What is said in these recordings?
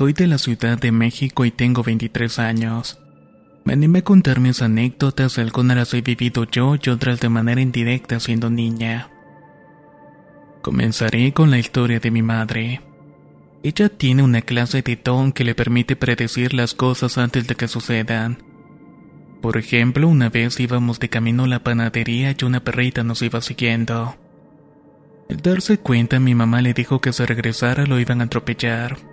Soy de la Ciudad de México y tengo 23 años. Me animé a contar mis anécdotas, algunas las he vivido yo y otras de manera indirecta siendo niña. Comenzaré con la historia de mi madre. Ella tiene una clase de don que le permite predecir las cosas antes de que sucedan. Por ejemplo, una vez íbamos de camino a la panadería y una perrita nos iba siguiendo. Al darse cuenta, mi mamá le dijo que se regresara lo iban a atropellar.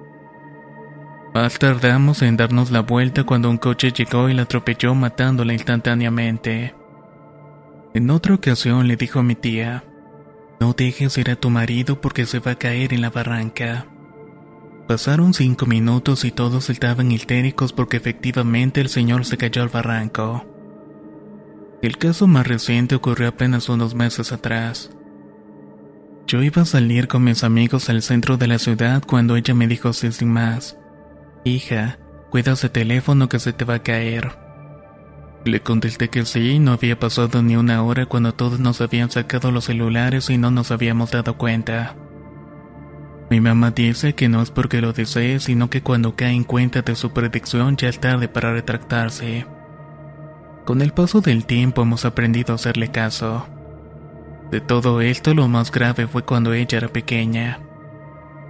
Más tardamos en darnos la vuelta cuando un coche llegó y la atropelló matándola instantáneamente. En otra ocasión le dijo a mi tía, no dejes ir a tu marido porque se va a caer en la barranca. Pasaron cinco minutos y todos estaban histéricos porque efectivamente el señor se cayó al barranco. El caso más reciente ocurrió apenas unos meses atrás. Yo iba a salir con mis amigos al centro de la ciudad cuando ella me dijo sin más. Hija, cuida ese teléfono que se te va a caer. Le contesté que sí, no había pasado ni una hora cuando todos nos habían sacado los celulares y no nos habíamos dado cuenta. Mi mamá dice que no es porque lo desee, sino que cuando cae en cuenta de su predicción ya es tarde para retractarse. Con el paso del tiempo hemos aprendido a hacerle caso. De todo esto lo más grave fue cuando ella era pequeña.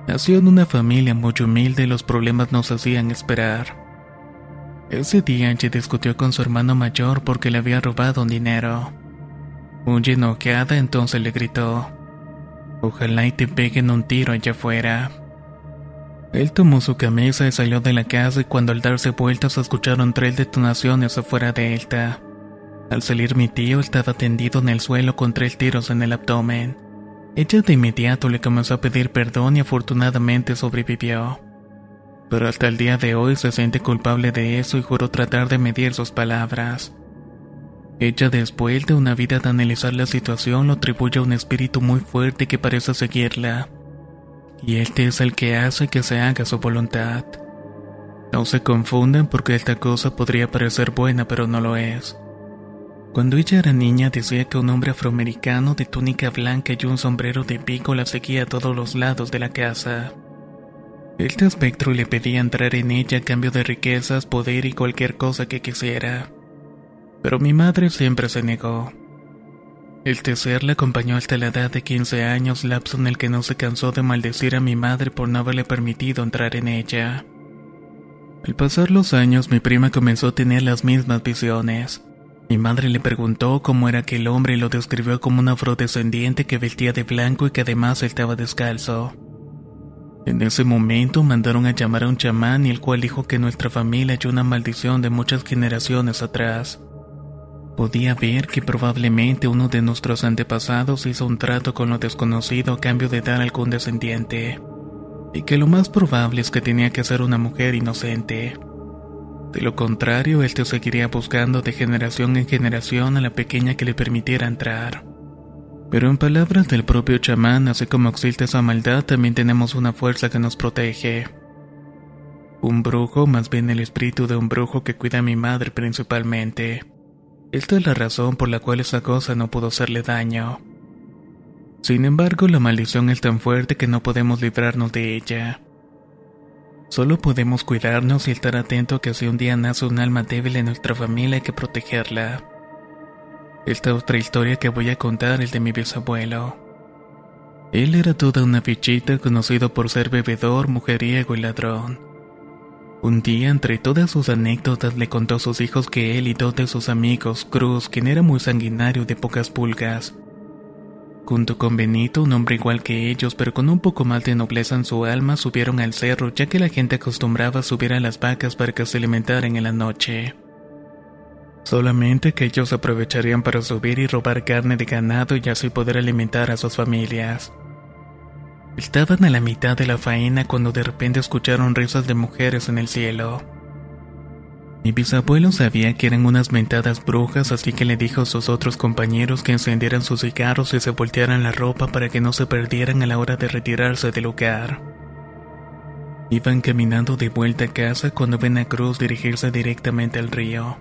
Nació en una familia muy humilde y los problemas nos hacían esperar. Ese día ella discutió con su hermano mayor porque le había robado un dinero. Muy enojada entonces le gritó, Ojalá y te peguen un tiro allá afuera. Él tomó su camisa y salió de la casa y cuando al darse vueltas escucharon tres detonaciones afuera de ella. Al salir mi tío estaba tendido en el suelo con tres tiros en el abdomen. Ella de inmediato le comenzó a pedir perdón y afortunadamente sobrevivió. Pero hasta el día de hoy se siente culpable de eso y juró tratar de medir sus palabras. Ella después de una vida de analizar la situación lo atribuye a un espíritu muy fuerte que parece seguirla. Y este es el que hace que se haga su voluntad. No se confunden porque esta cosa podría parecer buena pero no lo es. Cuando ella era niña decía que un hombre afroamericano de túnica blanca y un sombrero de pico la seguía a todos los lados de la casa. Este espectro le pedía entrar en ella a cambio de riquezas, poder y cualquier cosa que quisiera. Pero mi madre siempre se negó. Este ser la acompañó hasta la edad de 15 años, lapso en el que no se cansó de maldecir a mi madre por no haberle permitido entrar en ella. Al pasar los años, mi prima comenzó a tener las mismas visiones. Mi madre le preguntó cómo era aquel hombre y lo describió como un afrodescendiente que vestía de blanco y que además estaba descalzo. En ese momento mandaron a llamar a un chamán y el cual dijo que nuestra familia halló una maldición de muchas generaciones atrás. Podía ver que probablemente uno de nuestros antepasados hizo un trato con lo desconocido a cambio de dar algún descendiente, y que lo más probable es que tenía que ser una mujer inocente. De lo contrario, él te seguiría buscando de generación en generación a la pequeña que le permitiera entrar. Pero en palabras del propio chamán, así como existe esa maldad, también tenemos una fuerza que nos protege. Un brujo, más bien el espíritu de un brujo que cuida a mi madre principalmente. Esta es la razón por la cual esa cosa no pudo hacerle daño. Sin embargo, la maldición es tan fuerte que no podemos librarnos de ella. Solo podemos cuidarnos y estar atentos que si un día nace un alma débil en nuestra familia hay que protegerla. Esta otra historia que voy a contar es de mi bisabuelo. Él era toda una fichita conocido por ser bebedor, mujeriego y ladrón. Un día, entre todas sus anécdotas, le contó a sus hijos que él y dos de sus amigos, Cruz, quien era muy sanguinario de pocas pulgas, junto con Benito, un hombre igual que ellos, pero con un poco más de nobleza en su alma, subieron al cerro, ya que la gente acostumbraba subir a las vacas para que se alimentaran en la noche. Solamente que ellos aprovecharían para subir y robar carne de ganado y así poder alimentar a sus familias. Estaban a la mitad de la faena cuando de repente escucharon risas de mujeres en el cielo. Mi bisabuelo sabía que eran unas mentadas brujas, así que le dijo a sus otros compañeros que encendieran sus cigarros y se voltearan la ropa para que no se perdieran a la hora de retirarse del lugar. Iban caminando de vuelta a casa cuando ven a Cruz dirigirse directamente al río.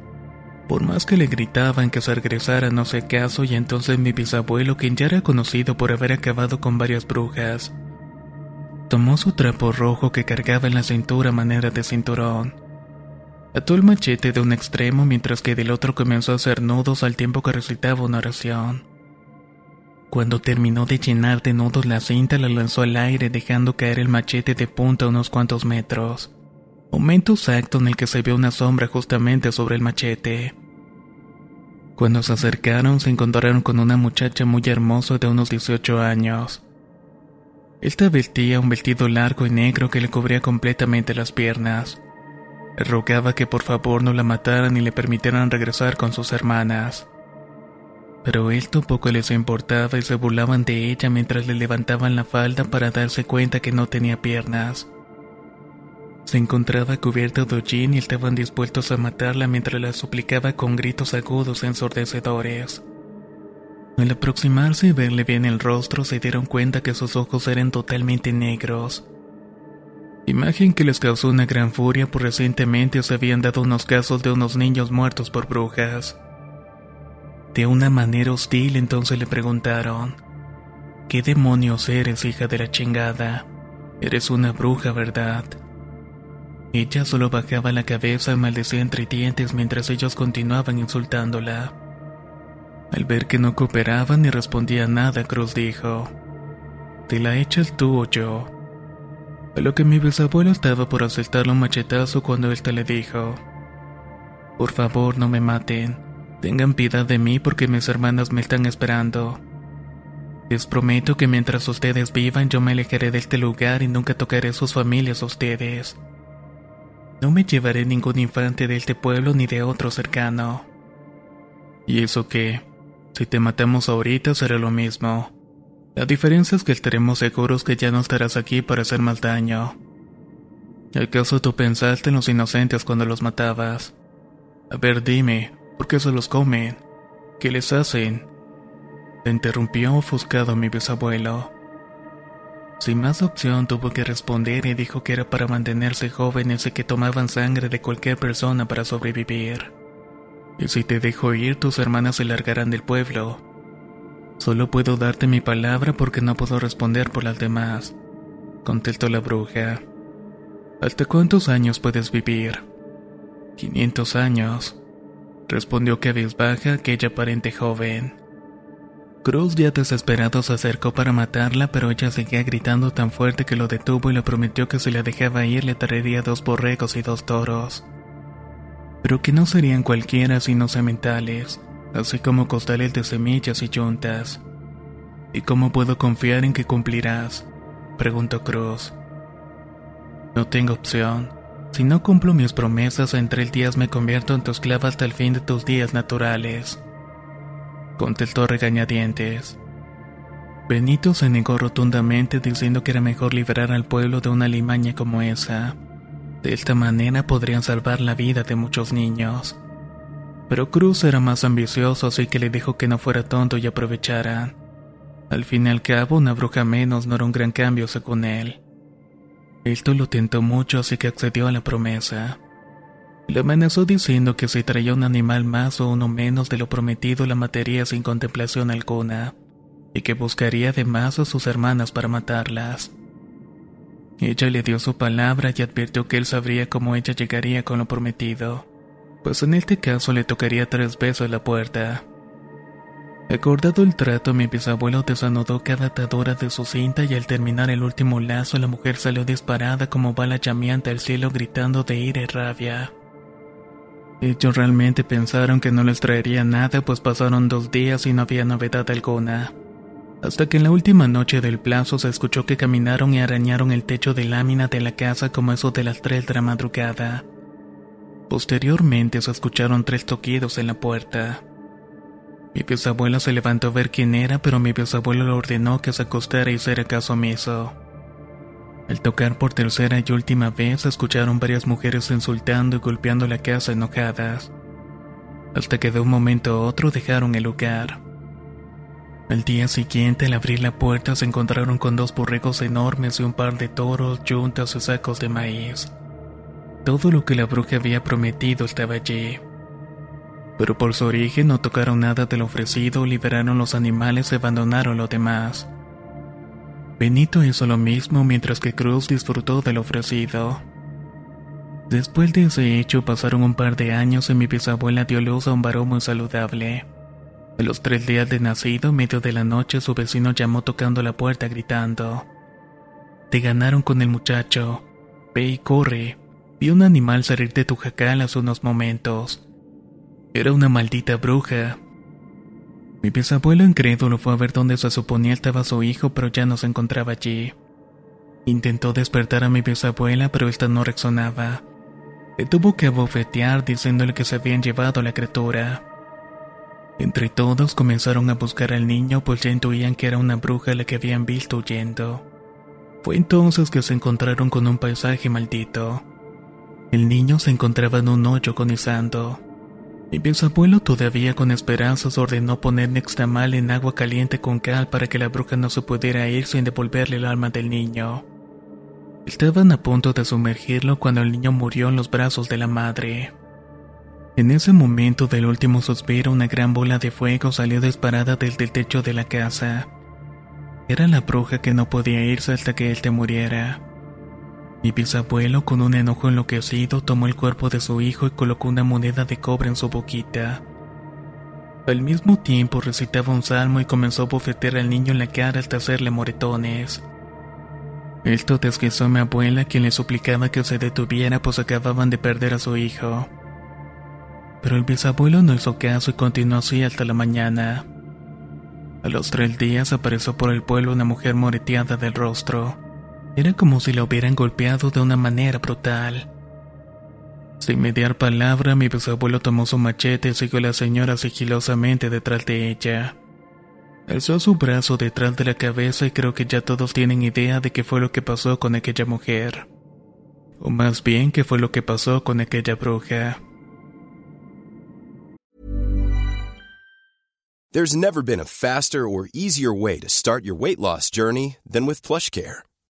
Por más que le gritaban que se regresara no sé caso y entonces mi bisabuelo, quien ya era conocido por haber acabado con varias brujas, tomó su trapo rojo que cargaba en la cintura a manera de cinturón. Ató el machete de un extremo mientras que del otro comenzó a hacer nudos al tiempo que recitaba una oración. Cuando terminó de llenar de nudos la cinta la lanzó al aire dejando caer el machete de punta unos cuantos metros momento exacto en el que se vio una sombra justamente sobre el machete. Cuando se acercaron se encontraron con una muchacha muy hermosa de unos 18 años. Esta vestía un vestido largo y negro que le cubría completamente las piernas. Rogaba que por favor no la mataran y le permitieran regresar con sus hermanas. Pero esto poco les importaba y se burlaban de ella mientras le levantaban la falda para darse cuenta que no tenía piernas. Se encontraba cubierta de hollín y estaban dispuestos a matarla mientras la suplicaba con gritos agudos ensordecedores. Al aproximarse y verle bien el rostro, se dieron cuenta que sus ojos eran totalmente negros. Imagen que les causó una gran furia, por recientemente se habían dado unos casos de unos niños muertos por brujas. De una manera hostil, entonces le preguntaron: ¿Qué demonios eres, hija de la chingada? Eres una bruja, ¿verdad? Ella solo bajaba la cabeza maldecía entre dientes mientras ellos continuaban insultándola. Al ver que no cooperaban ni respondía nada, Cruz dijo: ¿Te la echas tú o yo? A lo que mi bisabuelo estaba por aceptarle un machetazo cuando él te le dijo: Por favor, no me maten. Tengan piedad de mí porque mis hermanas me están esperando. Les prometo que mientras ustedes vivan yo me alejaré de este lugar y nunca tocaré sus familias a ustedes. No me llevaré ningún infante de este pueblo ni de otro cercano. ¿Y eso qué? Si te matamos ahorita será lo mismo. La diferencia es que estaremos seguros que ya no estarás aquí para hacer más daño. ¿Acaso tú pensaste en los inocentes cuando los matabas? A ver, dime, ¿por qué se los comen? ¿Qué les hacen? Le interrumpió ofuscado mi bisabuelo. Sin más opción tuvo que responder y dijo que era para mantenerse jóvenes y que tomaban sangre de cualquier persona para sobrevivir. Y si te dejo ir, tus hermanas se largarán del pueblo. Solo puedo darte mi palabra porque no puedo responder por las demás, contestó la bruja. ¿Hasta cuántos años puedes vivir? 500 años, respondió cabizbaja aquella aparente joven. Cruz ya desesperado se acercó para matarla, pero ella seguía gritando tan fuerte que lo detuvo y le prometió que si la dejaba ir le traería dos borregos y dos toros. Pero que no serían cualquiera sino sementales, así como costales de semillas y yuntas. ¿Y cómo puedo confiar en que cumplirás? preguntó Cruz. No tengo opción. Si no cumplo mis promesas, en tres días me convierto en tu esclava hasta el fin de tus días naturales contestó regañadientes. Benito se negó rotundamente diciendo que era mejor liberar al pueblo de una limaña como esa. De esta manera podrían salvar la vida de muchos niños. Pero Cruz era más ambicioso, así que le dijo que no fuera tonto y aprovechara. Al fin y al cabo, una bruja menos no era un gran cambio según él. Esto lo tentó mucho, así que accedió a la promesa. Le amenazó diciendo que si traía un animal más o uno menos de lo prometido la mataría sin contemplación alguna, y que buscaría además a sus hermanas para matarlas. Ella le dio su palabra y advirtió que él sabría cómo ella llegaría con lo prometido, pues en este caso le tocaría tres veces la puerta. Acordado el trato, mi bisabuelo desanudó cada atadura de su cinta y al terminar el último lazo, la mujer salió disparada como bala llameante al cielo gritando de ira y rabia. Ellos realmente pensaron que no les traería nada, pues pasaron dos días y no había novedad alguna. Hasta que en la última noche del plazo se escuchó que caminaron y arañaron el techo de lámina de la casa como eso de las tres de la madrugada. Posteriormente se escucharon tres toquidos en la puerta. Mi bisabuelo se levantó a ver quién era, pero mi bisabuelo le ordenó que se acostara y hiciera caso omiso. Al tocar por tercera y última vez, escucharon varias mujeres insultando y golpeando la casa enojadas, hasta que de un momento a otro dejaron el lugar. Al día siguiente, al abrir la puerta, se encontraron con dos borregos enormes y un par de toros, yuntas y sacos de maíz. Todo lo que la bruja había prometido estaba allí. Pero por su origen no tocaron nada de lo ofrecido, liberaron los animales y abandonaron lo demás. Benito hizo lo mismo mientras que Cruz disfrutó del ofrecido. Después de ese hecho pasaron un par de años y mi bisabuela dio luz a un varón muy saludable. A los tres días de nacido, medio de la noche, su vecino llamó tocando la puerta gritando. Te ganaron con el muchacho. Ve y corre. Vi un animal salir de tu jacal hace unos momentos. Era una maldita bruja, mi bisabuelo incrédulo fue a ver dónde se suponía estaba su hijo, pero ya no se encontraba allí. Intentó despertar a mi bisabuela, pero esta no reaccionaba. Le tuvo que abofetear diciéndole que se habían llevado a la criatura. Entre todos comenzaron a buscar al niño, pues ya intuían que era una bruja la que habían visto huyendo. Fue entonces que se encontraron con un paisaje maldito. El niño se encontraba en un hoyo agonizando. Mi bisabuelo todavía con esperanzas ordenó poner nextamal en agua caliente con cal para que la bruja no se pudiera ir sin devolverle el alma del niño. Estaban a punto de sumergirlo cuando el niño murió en los brazos de la madre. En ese momento del último suspiro una gran bola de fuego salió disparada desde el techo de la casa. Era la bruja que no podía irse hasta que él te muriera. Mi bisabuelo, con un enojo enloquecido, tomó el cuerpo de su hijo y colocó una moneda de cobre en su boquita. Al mismo tiempo recitaba un salmo y comenzó a bofetear al niño en la cara hasta hacerle moretones. Esto desquizó a mi abuela, quien le suplicaba que se detuviera pues acababan de perder a su hijo. Pero el bisabuelo no hizo caso y continuó así hasta la mañana. A los tres días apareció por el pueblo una mujer moreteada del rostro. Era como si la hubieran golpeado de una manera brutal. Sin mediar palabra, mi bisabuelo tomó su machete y siguió a la señora sigilosamente detrás de ella. Alzó su brazo detrás de la cabeza y creo que ya todos tienen idea de qué fue lo que pasó con aquella mujer. O más bien qué fue lo que pasó con aquella bruja. There's never been a faster or easier way to start your weight loss journey than with PlushCare.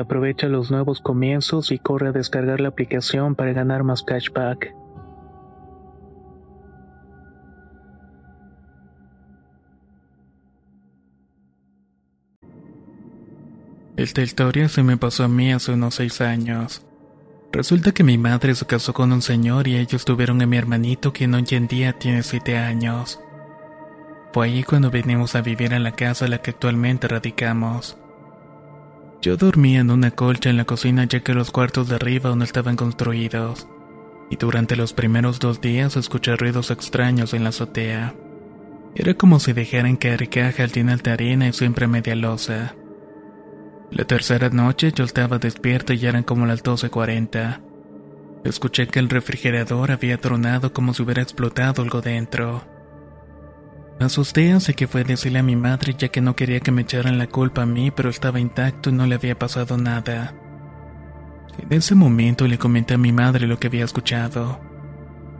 Aprovecha los nuevos comienzos y corre a descargar la aplicación para ganar más cashback. Esta historia se me pasó a mí hace unos seis años. Resulta que mi madre se casó con un señor y ellos tuvieron a mi hermanito quien hoy en día tiene siete años. Fue allí cuando vinimos a vivir en la casa en la que actualmente radicamos. Yo dormía en una colcha en la cocina ya que los cuartos de arriba aún estaban construidos, y durante los primeros dos días escuché ruidos extraños en la azotea. Era como si dejaran caer caja al final de arena y siempre media losa. La tercera noche yo estaba despierto y eran como las 12.40. Escuché que el refrigerador había tronado como si hubiera explotado algo dentro. Me asusté así que fue a decirle a mi madre ya que no quería que me echaran la culpa a mí, pero estaba intacto y no le había pasado nada. En ese momento le comenté a mi madre lo que había escuchado,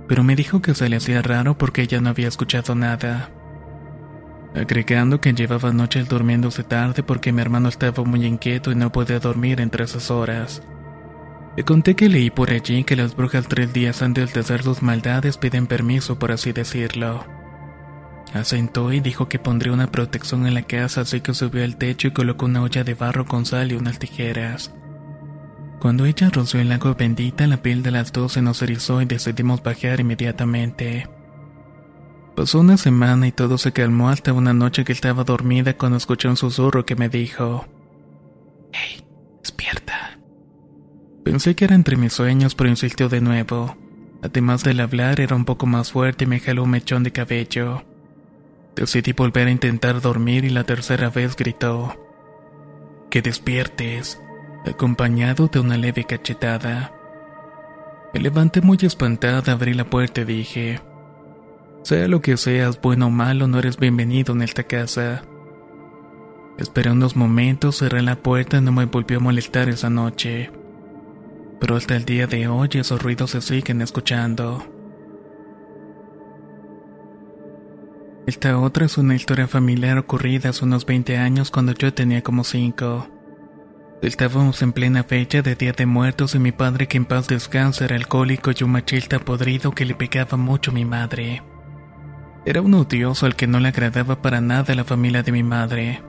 pero me dijo que se le hacía raro porque ella no había escuchado nada. Agregando que llevaba noches durmiéndose tarde porque mi hermano estaba muy inquieto y no podía dormir entre esas horas. Le conté que leí por allí que las brujas tres días antes de hacer sus maldades piden permiso, por así decirlo. Asentó y dijo que pondría una protección en la casa, así que subió al techo y colocó una olla de barro con sal y unas tijeras. Cuando ella roció el agua bendita, la piel de las dos se nos erizó y decidimos bajar inmediatamente. Pasó una semana y todo se calmó hasta una noche que estaba dormida cuando escuché un susurro que me dijo: Hey, despierta. Pensé que era entre mis sueños, pero insistió de nuevo. Además del hablar, era un poco más fuerte y me jaló un mechón de cabello. Decidí volver a intentar dormir y la tercera vez gritó: Que despiertes, acompañado de una leve cachetada. Me levanté muy espantada, abrí la puerta y dije: Sea lo que seas, bueno o malo, no eres bienvenido en esta casa. Esperé unos momentos, cerré la puerta y no me volvió a molestar esa noche. Pero hasta el día de hoy esos ruidos se siguen escuchando. Esta otra es una historia familiar ocurrida hace unos 20 años cuando yo tenía como 5. Estábamos en plena fecha de Día de Muertos y mi padre que en paz descansa era alcohólico y un machista podrido que le pegaba mucho a mi madre. Era un odioso al que no le agradaba para nada la familia de mi madre.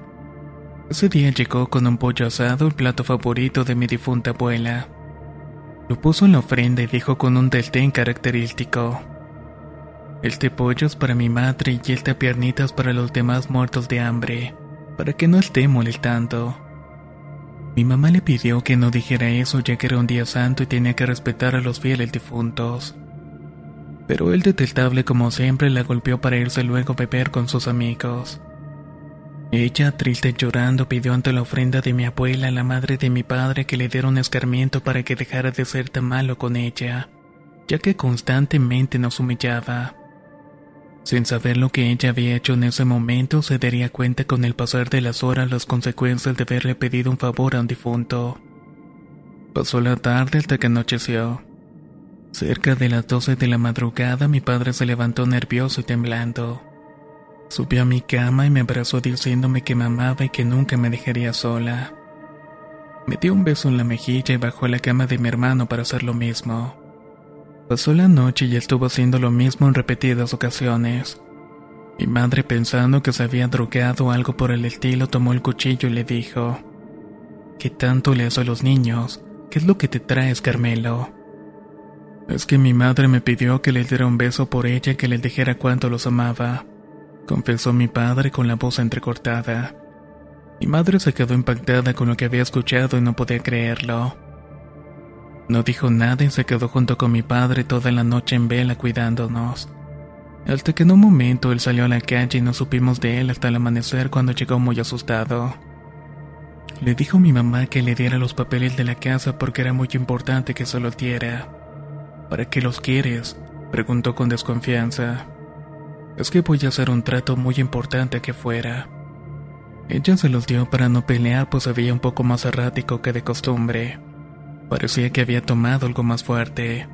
Ese día llegó con un pollo asado, el plato favorito de mi difunta abuela. Lo puso en la ofrenda y dijo con un deltén característico. Este pollo es para mi madre y esta piernitas para los demás muertos de hambre, para que no esté molestando. Mi mamá le pidió que no dijera eso ya que era un día santo y tenía que respetar a los fieles difuntos. Pero el detestable como siempre la golpeó para irse luego a beber con sus amigos. Ella, triste y llorando, pidió ante la ofrenda de mi abuela, la madre de mi padre, que le diera un escarmiento para que dejara de ser tan malo con ella, ya que constantemente nos humillaba. Sin saber lo que ella había hecho en ese momento, se daría cuenta con el pasar de las horas las consecuencias de haberle pedido un favor a un difunto. Pasó la tarde hasta que anocheció. Cerca de las doce de la madrugada mi padre se levantó nervioso y temblando. Subió a mi cama y me abrazó diciéndome que me amaba y que nunca me dejaría sola. Me dio un beso en la mejilla y bajó a la cama de mi hermano para hacer lo mismo. Pasó la noche y estuvo haciendo lo mismo en repetidas ocasiones. Mi madre, pensando que se había drogado o algo por el estilo, tomó el cuchillo y le dijo: ¿Qué tanto le hace a los niños? ¿Qué es lo que te traes, Carmelo? Es que mi madre me pidió que le diera un beso por ella y que le dijera cuánto los amaba, confesó mi padre con la voz entrecortada. Mi madre se quedó impactada con lo que había escuchado y no podía creerlo. No dijo nada y se quedó junto con mi padre toda la noche en vela cuidándonos. Hasta que en un momento él salió a la calle y no supimos de él hasta el amanecer cuando llegó muy asustado. Le dijo a mi mamá que le diera los papeles de la casa porque era muy importante que se los diera. ¿Para qué los quieres? preguntó con desconfianza. Es que voy a hacer un trato muy importante que fuera. Ella se los dio para no pelear pues había un poco más errático que de costumbre. Parecía que había tomado algo más fuerte.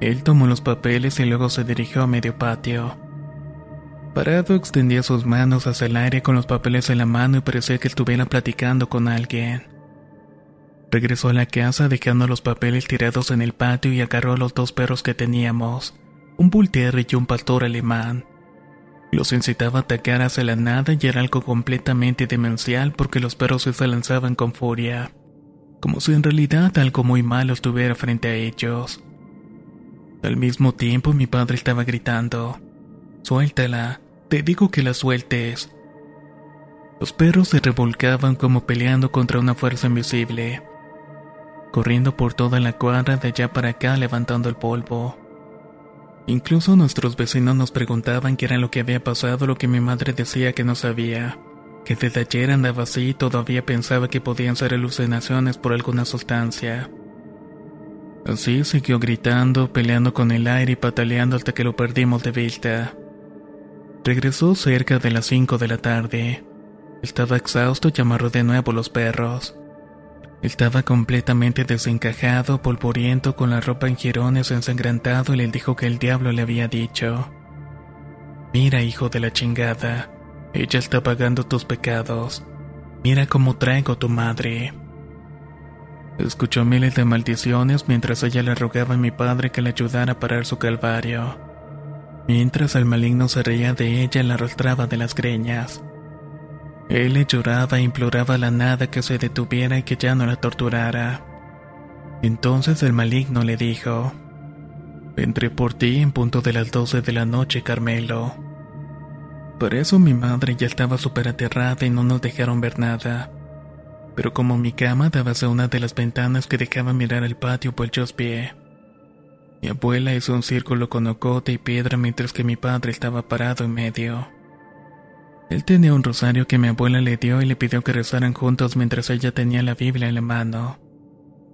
Él tomó los papeles y luego se dirigió a medio patio. Parado extendía sus manos hacia el aire con los papeles en la mano y parecía que estuviera platicando con alguien. Regresó a la casa dejando los papeles tirados en el patio y agarró a los dos perros que teníamos, un bull y un pastor alemán. Los incitaba a atacar hacia la nada y era algo completamente demencial porque los perros se lanzaban con furia, como si en realidad algo muy malo estuviera frente a ellos. Al mismo tiempo mi padre estaba gritando, Suéltala, te digo que la sueltes. Los perros se revolcaban como peleando contra una fuerza invisible, corriendo por toda la cuadra de allá para acá levantando el polvo. Incluso nuestros vecinos nos preguntaban qué era lo que había pasado, lo que mi madre decía que no sabía, que desde ayer andaba así y todavía pensaba que podían ser alucinaciones por alguna sustancia. Así siguió gritando, peleando con el aire y pataleando hasta que lo perdimos de vista. Regresó cerca de las 5 de la tarde. Estaba exhausto y amarró de nuevo los perros. Estaba completamente desencajado, polvoriento, con la ropa en jirones ensangrentado y le dijo que el diablo le había dicho. Mira, hijo de la chingada, ella está pagando tus pecados. Mira cómo traigo tu madre. Escuchó miles de maldiciones mientras ella le rogaba a mi padre que le ayudara a parar su calvario. Mientras el maligno se reía de ella, la arrastraba de las greñas. Él le lloraba e imploraba a la nada que se detuviera y que ya no la torturara. Entonces el maligno le dijo, Vendré por ti en punto de las doce de la noche, Carmelo. Por eso mi madre ya estaba súper aterrada y no nos dejaron ver nada. Pero como mi cama daba hacia una de las ventanas que dejaba mirar el patio por el pie, mi abuela hizo un círculo con ocote y piedra mientras que mi padre estaba parado en medio. Él tenía un rosario que mi abuela le dio y le pidió que rezaran juntos mientras ella tenía la Biblia en la mano.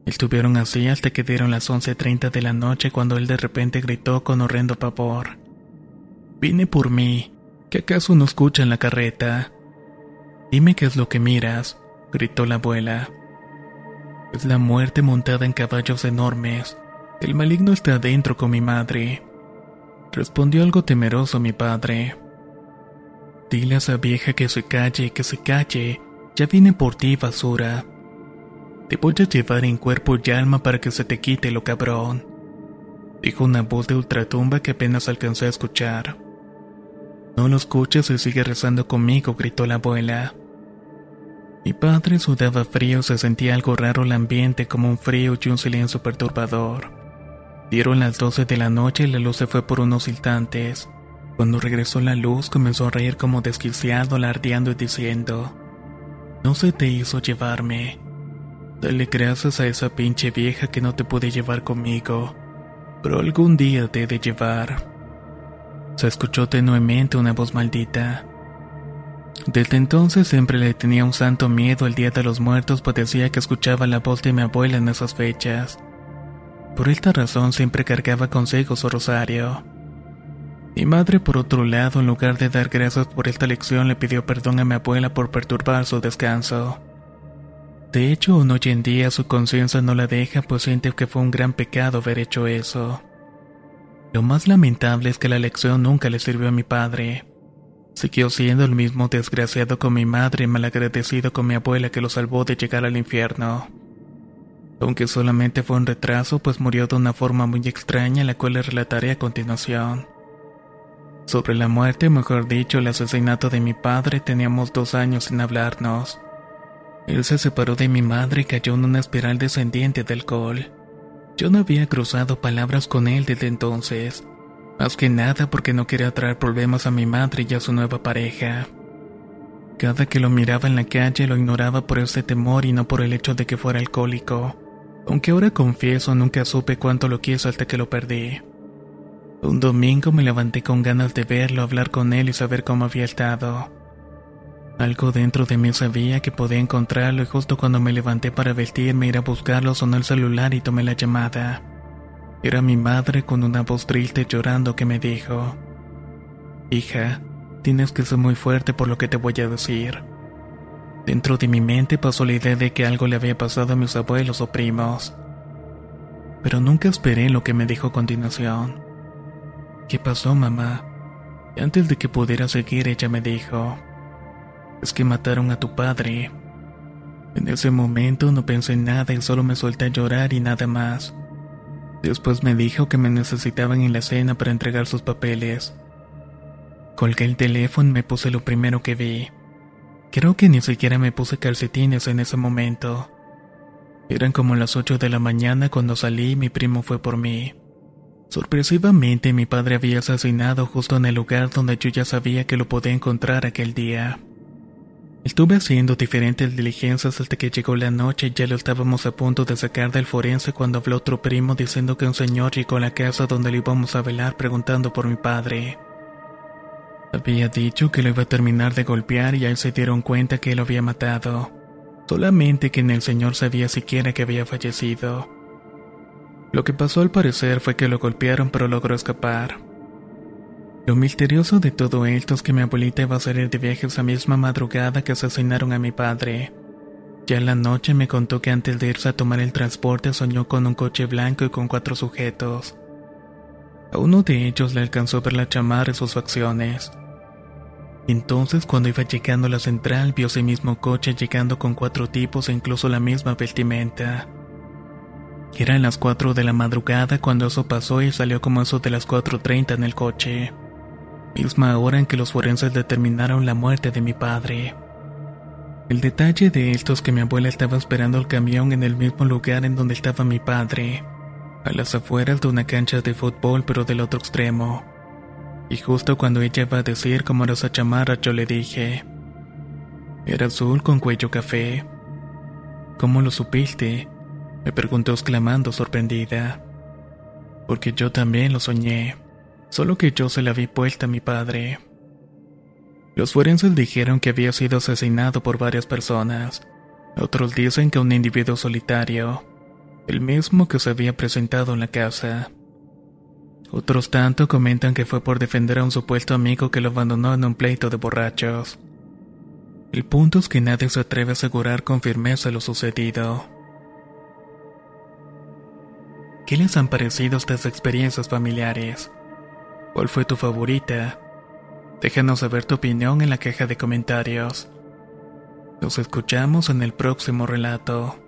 Estuvieron así hasta que dieron las 11.30 de la noche cuando él de repente gritó con horrendo pavor. Vine por mí. ¿Que acaso no escucha en la carreta? Dime qué es lo que miras, gritó la abuela. Es la muerte montada en caballos enormes. El maligno está adentro con mi madre. Respondió algo temeroso mi padre. Dile a esa vieja que se calle, que se calle. Ya vine por ti, basura. Te voy a llevar en cuerpo y alma para que se te quite lo cabrón. Dijo una voz de ultratumba que apenas alcancé a escuchar. No lo escuches y sigue rezando conmigo, gritó la abuela. Mi padre sudaba frío, se sentía algo raro el ambiente como un frío y un silencio perturbador. Dieron las 12 de la noche y la luz se fue por unos instantes. Cuando regresó la luz comenzó a reír como desquiciado, alardeando y diciendo, No se te hizo llevarme. Dale gracias a esa pinche vieja que no te puede llevar conmigo, pero algún día te he de llevar. Se escuchó tenuemente una voz maldita. Desde entonces siempre le tenía un santo miedo el Día de los Muertos, pues decía que escuchaba la voz de mi abuela en esas fechas. Por esta razón siempre cargaba consigo su rosario. Mi madre, por otro lado, en lugar de dar gracias por esta lección, le pidió perdón a mi abuela por perturbar su descanso. De hecho, aún hoy en día su conciencia no la deja, pues siente que fue un gran pecado haber hecho eso. Lo más lamentable es que la lección nunca le sirvió a mi padre. Siguió siendo el mismo desgraciado con mi madre y malagradecido con mi abuela que lo salvó de llegar al infierno aunque solamente fue un retraso, pues murió de una forma muy extraña, la cual le relataré a continuación. Sobre la muerte, mejor dicho, el asesinato de mi padre, teníamos dos años sin hablarnos. Él se separó de mi madre y cayó en una espiral descendiente de alcohol. Yo no había cruzado palabras con él desde entonces, más que nada porque no quería traer problemas a mi madre y a su nueva pareja. Cada que lo miraba en la calle lo ignoraba por ese temor y no por el hecho de que fuera alcohólico. Aunque ahora confieso nunca supe cuánto lo quiso hasta que lo perdí. Un domingo me levanté con ganas de verlo, hablar con él y saber cómo había estado. Algo dentro de mí sabía que podía encontrarlo y justo cuando me levanté para vestirme ir a buscarlo sonó el celular y tomé la llamada. Era mi madre con una voz triste llorando que me dijo, Hija, tienes que ser muy fuerte por lo que te voy a decir. Dentro de mi mente pasó la idea de que algo le había pasado a mis abuelos o primos. Pero nunca esperé lo que me dijo a continuación. ¿Qué pasó, mamá? Antes de que pudiera seguir, ella me dijo, es que mataron a tu padre. En ese momento no pensé en nada y solo me solté a llorar y nada más. Después me dijo que me necesitaban en la cena para entregar sus papeles. Colgué el teléfono y me puse lo primero que vi. Creo que ni siquiera me puse calcetines en ese momento. Eran como las 8 de la mañana cuando salí y mi primo fue por mí. Sorpresivamente mi padre había asesinado justo en el lugar donde yo ya sabía que lo podía encontrar aquel día. Estuve haciendo diferentes diligencias hasta que llegó la noche y ya lo estábamos a punto de sacar del forense cuando habló otro primo diciendo que un señor llegó a la casa donde lo íbamos a velar preguntando por mi padre. Había dicho que lo iba a terminar de golpear y ahí se dieron cuenta que lo había matado. Solamente que en el señor sabía siquiera que había fallecido. Lo que pasó al parecer fue que lo golpearon pero logró escapar. Lo misterioso de todo esto es que mi abuelita iba a salir de viaje esa misma madrugada que asesinaron a mi padre. Ya en la noche me contó que antes de irse a tomar el transporte soñó con un coche blanco y con cuatro sujetos. A uno de ellos le alcanzó a ver la chamarra y sus facciones. Entonces cuando iba llegando a la central vio ese mismo coche llegando con cuatro tipos e incluso la misma vestimenta. Eran las 4 de la madrugada cuando eso pasó y salió como eso de las 4.30 en el coche. Misma hora en que los forenses determinaron la muerte de mi padre. El detalle de esto es que mi abuela estaba esperando el camión en el mismo lugar en donde estaba mi padre, a las afueras de una cancha de fútbol pero del otro extremo. Y justo cuando ella iba a decir cómo era esa chamarra yo le dije, era azul con cuello café. ¿Cómo lo supiste? Me preguntó exclamando sorprendida. Porque yo también lo soñé, solo que yo se la vi puesta a mi padre. Los forenses dijeron que había sido asesinado por varias personas. Otros dicen que un individuo solitario, el mismo que se había presentado en la casa. Otros tanto comentan que fue por defender a un supuesto amigo que lo abandonó en un pleito de borrachos. El punto es que nadie se atreve a asegurar con firmeza lo sucedido. ¿Qué les han parecido estas experiencias familiares? ¿Cuál fue tu favorita? Déjanos saber tu opinión en la caja de comentarios. Nos escuchamos en el próximo relato.